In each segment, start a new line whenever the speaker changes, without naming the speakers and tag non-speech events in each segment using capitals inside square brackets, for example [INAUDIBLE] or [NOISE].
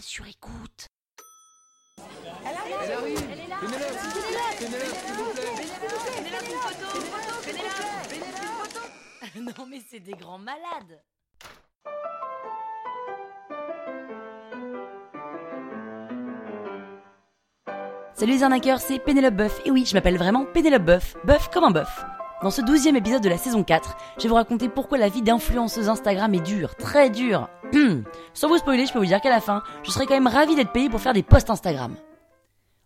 sur écoute.
Elle arrive. Elle est là. S'il vous plaît.
Pénélope, une photo. Une photo. [LAUGHS] Non mais c'est des grands malades. Salut les arnaqueurs, c'est Pénélope Boeuf. Et oui, je m'appelle vraiment Pénélope Boeuf. Boeuf comme un bœuf. Dans ce douzième épisode de la saison 4, je vais vous raconter pourquoi la vie d'influenceuse Instagram est dure, très dure. Sans vous spoiler, je peux vous dire qu'à la fin, je serais quand même ravie d'être payé pour faire des posts Instagram.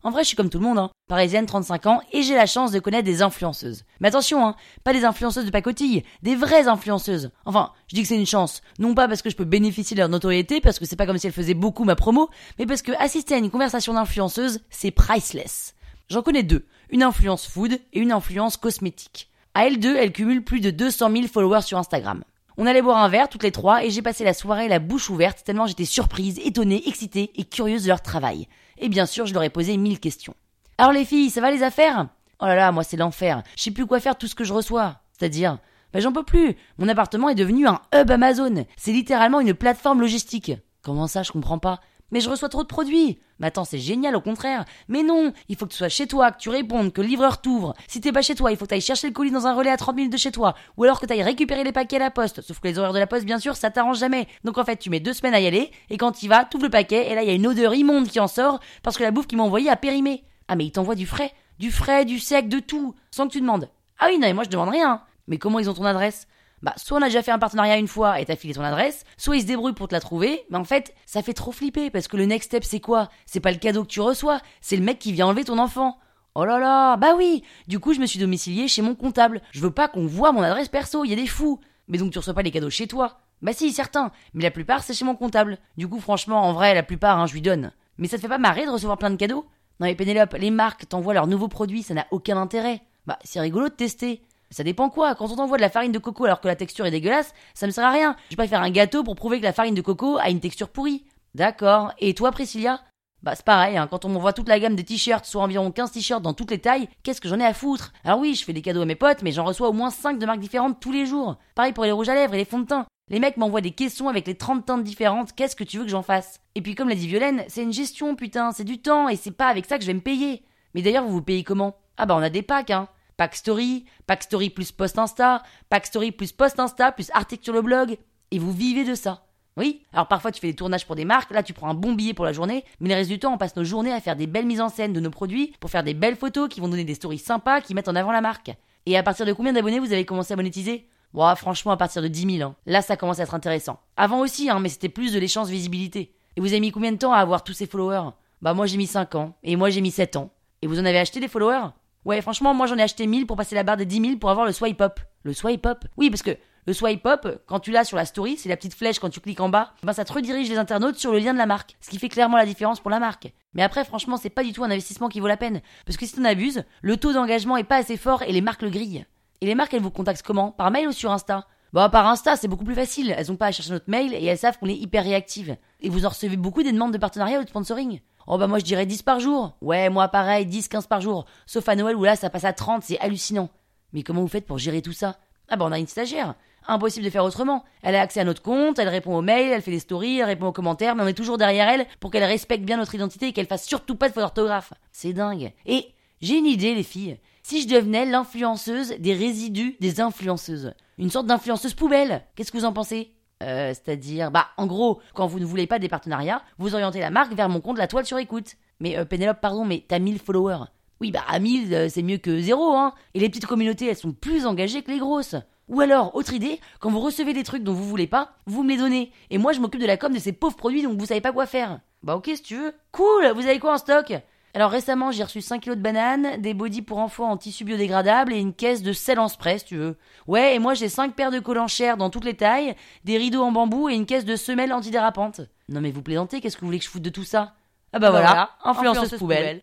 En vrai, je suis comme tout le monde, hein. Parisienne, 35 ans, et j'ai la chance de connaître des influenceuses. Mais attention, hein, pas des influenceuses de pacotille, des vraies influenceuses. Enfin, je dis que c'est une chance. Non pas parce que je peux bénéficier de leur notoriété, parce que c'est pas comme si elles faisaient beaucoup ma promo, mais parce que assister à une conversation d'influenceuse, c'est priceless. J'en connais deux. Une influence food et une influence cosmétique. À elles deux, elles cumulent plus de 200 000 followers sur Instagram. On allait boire un verre toutes les trois et j'ai passé la soirée la bouche ouverte tellement j'étais surprise, étonnée, excitée et curieuse de leur travail. Et bien sûr, je leur ai posé mille questions. Alors les filles, ça va les affaires? Oh là là, moi c'est l'enfer. Je sais plus quoi faire tout ce que je reçois. C'est-à-dire, ben j'en peux plus. Mon appartement est devenu un hub Amazon. C'est littéralement une plateforme logistique. Comment ça, je comprends pas? Mais je reçois trop de produits. Mais attends, c'est génial au contraire. Mais non, il faut que tu sois chez toi, que tu répondes, que le livreur t'ouvre. Si t'es pas chez toi, il faut que t'ailles chercher le colis dans un relais à 30 minutes de chez toi. Ou alors que t'ailles récupérer les paquets à la poste. Sauf que les horaires de la poste, bien sûr, ça t'arrange jamais. Donc en fait, tu mets deux semaines à y aller, et quand tu vas, t'ouvres le paquet, et là il y a une odeur immonde qui en sort, parce que la bouffe qu'ils m'ont envoyée a périmé. Ah mais ils t'envoient du frais. Du frais, du sec, de tout. Sans que tu demandes. Ah oui, non, mais moi je demande rien. Mais comment ils ont ton adresse? Bah, soit on a déjà fait un partenariat une fois et t'as filé ton adresse, soit ils se débrouillent pour te la trouver, mais en fait, ça fait trop flipper parce que le next step c'est quoi? C'est pas le cadeau que tu reçois, c'est le mec qui vient enlever ton enfant. Oh là là, bah oui Du coup, je me suis domicilié chez mon comptable. Je veux pas qu'on voit mon adresse perso, il y a des fous. Mais donc tu reçois pas les cadeaux chez toi Bah si, certains, mais la plupart c'est chez mon comptable. Du coup, franchement, en vrai, la plupart, hein, je lui donne. Mais ça te fait pas marrer de recevoir plein de cadeaux? Non mais Pénélope, les marques t'envoient leurs nouveaux produits, ça n'a aucun intérêt. Bah, c'est rigolo de tester. Ça dépend quoi. Quand on t'envoie de la farine de coco alors que la texture est dégueulasse, ça me sert à rien. Je vais pas faire un gâteau pour prouver que la farine de coco a une texture pourrie. D'accord. Et toi, Priscilla? Bah, c'est pareil, hein. quand on m'envoie toute la gamme des t-shirts, soit environ 15 t-shirts dans toutes les tailles, qu'est-ce que j'en ai à foutre? Alors oui, je fais des cadeaux à mes potes, mais j'en reçois au moins 5 de marques différentes tous les jours. Pareil pour les rouges à lèvres et les fonds de teint. Les mecs m'envoient des questions avec les 30 teintes différentes, qu'est-ce que tu veux que j'en fasse? Et puis comme l'a dit Violaine, c'est une gestion, putain, c'est du temps, et c'est pas avec ça que je vais me payer. Mais d'ailleurs, vous vous payez comment? Ah bah on a des packs, hein. Pack Story, Pack Story plus Post Insta, Pack Story plus Post Insta plus article sur le blog. Et vous vivez de ça. Oui, alors parfois tu fais des tournages pour des marques, là tu prends un bon billet pour la journée, mais le reste du temps on passe nos journées à faire des belles mises en scène de nos produits, pour faire des belles photos qui vont donner des stories sympas qui mettent en avant la marque. Et à partir de combien d'abonnés vous avez commencé à monétiser? Bon, franchement, à partir de 10 000. Hein. Là, ça commence à être intéressant. Avant aussi, hein, mais c'était plus de l'échange visibilité. Et vous avez mis combien de temps à avoir tous ces followers? Bah moi j'ai mis 5 ans, et moi j'ai mis 7 ans. Et vous en avez acheté des followers? Ouais, franchement, moi j'en ai acheté 1000 pour passer la barre des 10 000 pour avoir le swipe up. Le swipe up Oui, parce que le swipe up, quand tu l'as sur la story, c'est la petite flèche quand tu cliques en bas, ben ça te redirige les internautes sur le lien de la marque, ce qui fait clairement la différence pour la marque. Mais après, franchement, c'est pas du tout un investissement qui vaut la peine, parce que si t'en abuses, le taux d'engagement est pas assez fort et les marques le grillent. Et les marques, elles vous contactent comment? Par mail ou sur Insta? Bah par Insta, c'est beaucoup plus facile. Elles ont pas à chercher notre mail et elles savent qu'on est hyper réactive. Et vous en recevez beaucoup des demandes de partenariat ou de sponsoring Oh bah moi je dirais 10 par jour. Ouais, moi pareil, 10, 15 par jour. Sauf à Noël où là ça passe à 30, c'est hallucinant. Mais comment vous faites pour gérer tout ça? Ah bah on a une stagiaire. Impossible de faire autrement. Elle a accès à notre compte, elle répond aux mails, elle fait des stories, elle répond aux commentaires, mais on est toujours derrière elle pour qu'elle respecte bien notre identité et qu'elle fasse surtout pas de faute d'orthographe. C'est dingue. Et j'ai une idée les filles. Si je devenais l'influenceuse des résidus des influenceuses. Une sorte d'influenceuse poubelle. Qu'est-ce que vous en pensez? Euh, c'est-à-dire, bah, en gros, quand vous ne voulez pas des partenariats, vous orientez la marque vers mon compte La Toile sur écoute. Mais euh, Pénélope, pardon, mais t'as 1000 followers. Oui, bah, à 1000, euh, c'est mieux que zéro, hein. Et les petites communautés, elles sont plus engagées que les grosses. Ou alors, autre idée, quand vous recevez des trucs dont vous voulez pas, vous me les donnez. Et moi, je m'occupe de la com de ces pauvres produits dont vous savez pas quoi faire. Bah, ok, si tu veux. Cool, vous avez quoi en stock? Alors récemment, j'ai reçu 5 kilos de bananes, des bodys pour enfants en tissu biodégradable et une caisse de sel en spray, si tu veux. Ouais, et moi j'ai 5 paires de collants chers dans toutes les tailles, des rideaux en bambou et une caisse de semelles antidérapantes. Non mais vous plaisantez, qu'est-ce que vous voulez que je foute de tout ça? Ah bah, voilà, influenceuse, poubelle.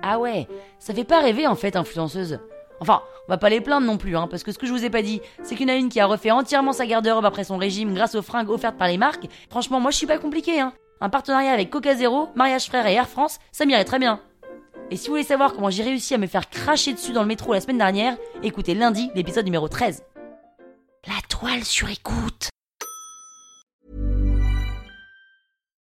Ah ouais, ça fait pas rêver en fait, influenceuse. Enfin, on va pas les plaindre non plus, hein, parce que ce que je vous ai pas dit, c'est qu'il y en a une qui a refait entièrement sa garde-robe après son régime grâce aux fringues offertes par les marques. Franchement, moi je suis pas compliqué, hein. Un partenariat avec Coca Zero, Mariage Frère et Air France, ça m'irait très bien. Et si vous voulez savoir comment j'ai réussi à me faire cracher dessus dans le métro la semaine dernière, écoutez lundi l'épisode numéro 13. La toile sur écoute.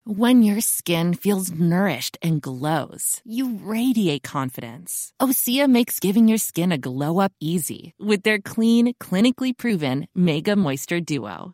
When your skin feels nourished and glows, you radiate confidence. Osea makes giving your skin a glow up easy with their clean, clinically proven Mega Moisture Duo.